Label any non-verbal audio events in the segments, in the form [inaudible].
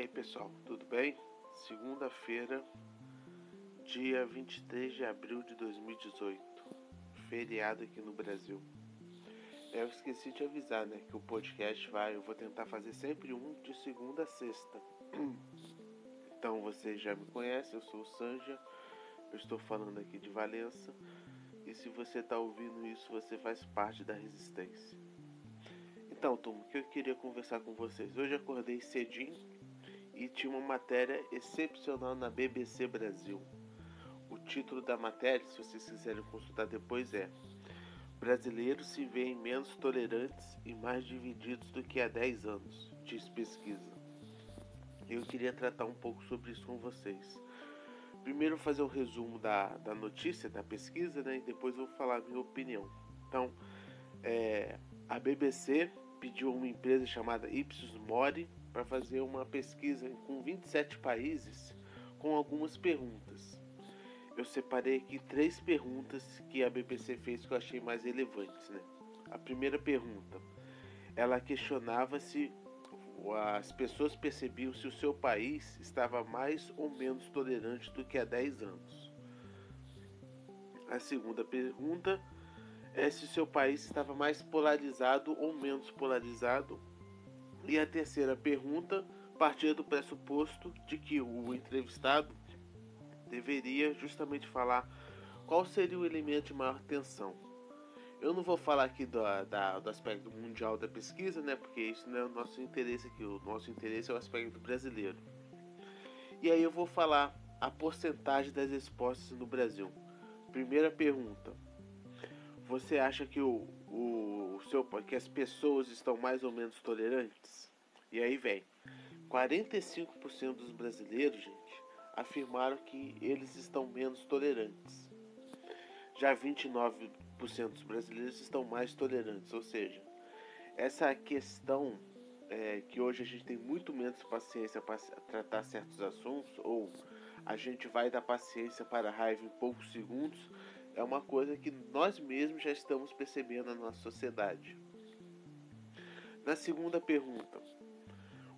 aí pessoal, tudo bem? Segunda-feira, dia 23 de abril de 2018, feriado aqui no Brasil. Eu esqueci de avisar, né, que o podcast vai, eu vou tentar fazer sempre um de segunda a sexta. [clears throat] Então vocês já me conhecem, eu sou o Sanja, eu estou falando aqui de Valença. E se você está ouvindo isso, você faz parte da resistência. Então, turma, o que eu queria conversar com vocês? Hoje acordei cedinho e tinha uma matéria excepcional na BBC Brasil. O título da matéria, se vocês quiserem consultar depois, é Brasileiros se veem menos tolerantes e mais divididos do que há 10 anos, diz pesquisa. Eu queria tratar um pouco sobre isso com vocês. Primeiro fazer um resumo da, da notícia, da pesquisa, né? E depois vou falar a minha opinião. Então, é, a BBC pediu a uma empresa chamada Ipsos Mori para fazer uma pesquisa com 27 países com algumas perguntas. Eu separei aqui três perguntas que a BBC fez que eu achei mais relevantes. Né? A primeira pergunta, ela questionava se as pessoas percebiam se o seu país estava mais ou menos tolerante do que há 10 anos. A segunda pergunta é se o seu país estava mais polarizado ou menos polarizado. E a terceira pergunta partia do pressuposto de que o entrevistado deveria justamente falar qual seria o elemento de maior tensão. Eu não vou falar aqui do, da, do aspecto mundial da pesquisa, né? Porque isso não é o nosso interesse aqui. O nosso interesse é o aspecto brasileiro. E aí eu vou falar a porcentagem das respostas no Brasil. Primeira pergunta: Você acha que o, o, o seu que as pessoas estão mais ou menos tolerantes? E aí vem 45% dos brasileiros, gente, afirmaram que eles estão menos tolerantes. Já 29% dos brasileiros estão mais tolerantes, ou seja, essa questão é, que hoje a gente tem muito menos paciência para tratar certos assuntos, ou a gente vai dar paciência para a raiva em poucos segundos, é uma coisa que nós mesmos já estamos percebendo na nossa sociedade. Na segunda pergunta,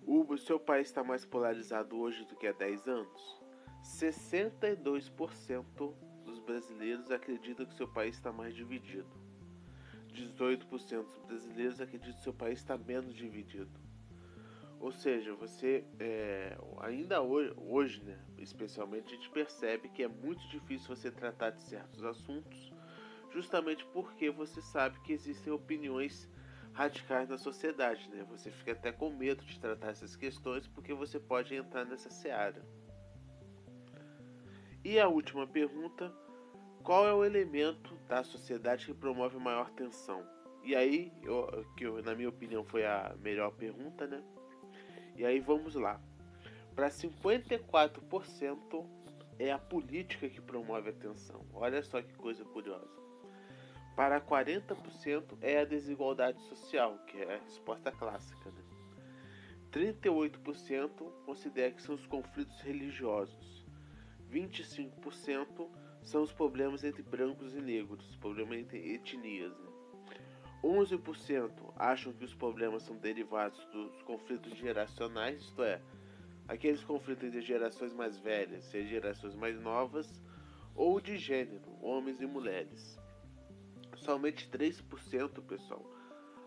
o seu país está mais polarizado hoje do que há 10 anos? 62% dos brasileiros acreditam que seu país está mais dividido. 18% dos brasileiros acreditam que seu país está menos dividido. Ou seja, você é, ainda hoje, hoje, né, especialmente, a gente percebe que é muito difícil você tratar de certos assuntos, justamente porque você sabe que existem opiniões radicais na sociedade, né? Você fica até com medo de tratar essas questões porque você pode entrar nessa seara. E a última pergunta: qual é o elemento da sociedade que promove maior tensão? E aí, eu, que eu, na minha opinião foi a melhor pergunta, né? E aí vamos lá. Para 54% é a política que promove a tensão. Olha só que coisa curiosa. Para 40% é a desigualdade social, que é a resposta clássica. Né? 38% considera que são os conflitos religiosos. 25% são os problemas entre brancos e negros, problemas entre etnias. Né? 11% acham que os problemas são derivados dos conflitos geracionais, isto é, aqueles conflitos entre gerações mais velhas e gerações mais novas, ou de gênero, homens e mulheres. Somente 3%, pessoal,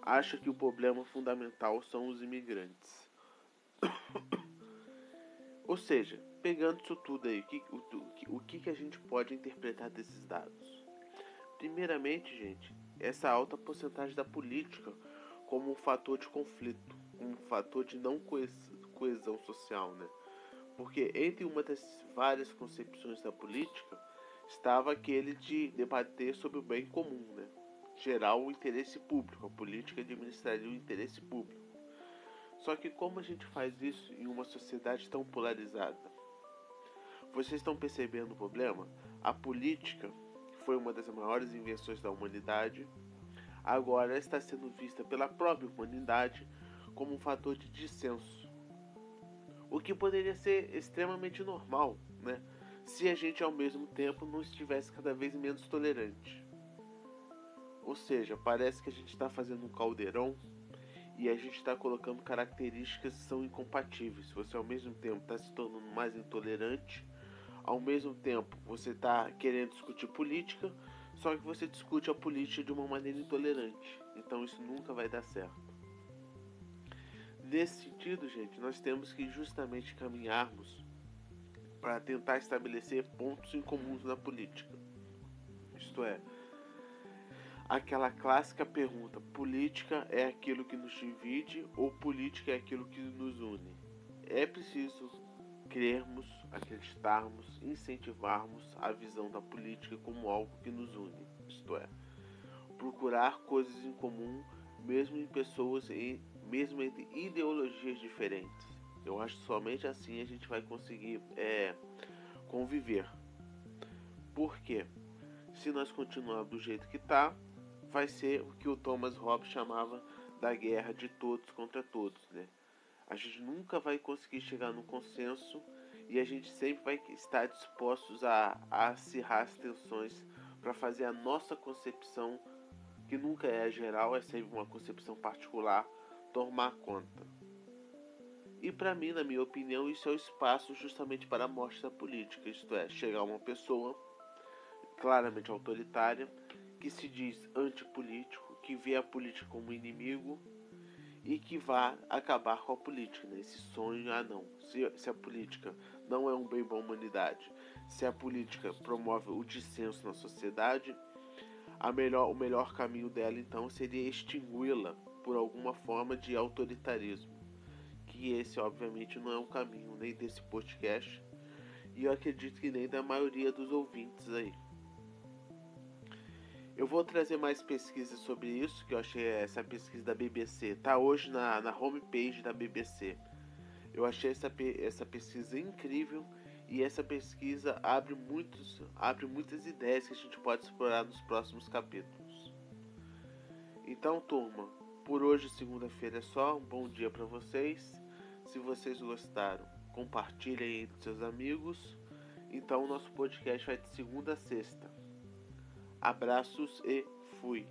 acha que o problema fundamental são os imigrantes. ou seja, pegando isso tudo aí, o que, o, o que, a gente pode interpretar desses dados? Primeiramente, gente, essa alta porcentagem da política como um fator de conflito, um fator de não coesão social, né? Porque entre uma das várias concepções da política estava aquele de debater sobre o bem comum, né? Gerar o interesse público, a política administraria o interesse público. Só que como a gente faz isso em uma sociedade tão polarizada? Vocês estão percebendo o problema? A política foi uma das maiores invenções da humanidade. Agora está sendo vista pela própria humanidade como um fator de dissenso. O que poderia ser extremamente normal, né? Se a gente ao mesmo tempo não estivesse cada vez menos tolerante. Ou seja, parece que a gente está fazendo um caldeirão e a gente está colocando características que são incompatíveis. Você ao mesmo tempo está se tornando mais intolerante, ao mesmo tempo você está querendo discutir política, só que você discute a política de uma maneira intolerante. Então isso nunca vai dar certo. Nesse sentido, gente, nós temos que justamente caminharmos para tentar estabelecer pontos em comuns na política. Isto é, aquela clássica pergunta: política é aquilo que nos divide ou política é aquilo que nos une? É preciso crermos, acreditarmos, incentivarmos a visão da política como algo que nos une, isto é, procurar coisas em comum mesmo em pessoas e mesmo entre ideologias diferentes. Eu acho que somente assim a gente vai conseguir é, conviver. Por quê? Se nós continuarmos do jeito que está, vai ser o que o Thomas Hobbes chamava da guerra de todos contra todos, né? A gente nunca vai conseguir chegar no consenso e a gente sempre vai estar dispostos a, a acirrar as tensões para fazer a nossa concepção, que nunca é geral, é sempre uma concepção particular, tomar conta. E para mim, na minha opinião, isso é o espaço justamente para a morte da política, isto é, chegar uma pessoa claramente autoritária que se diz antipolítico, que vê a política como inimigo e que vá acabar com a política, né? Esse sonho, ah não, se, se a política não é um bem para a humanidade, se a política promove o dissenso na sociedade, a melhor, o melhor caminho dela então seria extingui-la por alguma forma de autoritarismo. Que esse obviamente não é um caminho nem desse podcast e eu acredito que nem da maioria dos ouvintes aí. Eu vou trazer mais pesquisas sobre isso, que eu achei essa pesquisa da BBC. Tá hoje na, na homepage da BBC. Eu achei essa, essa pesquisa incrível e essa pesquisa abre, muitos, abre muitas ideias que a gente pode explorar nos próximos capítulos. Então, turma, por hoje, segunda-feira é só. Um bom dia para vocês. Se vocês gostaram, compartilhem entre seus amigos. Então, o nosso podcast vai de segunda a sexta. Abraços e fui!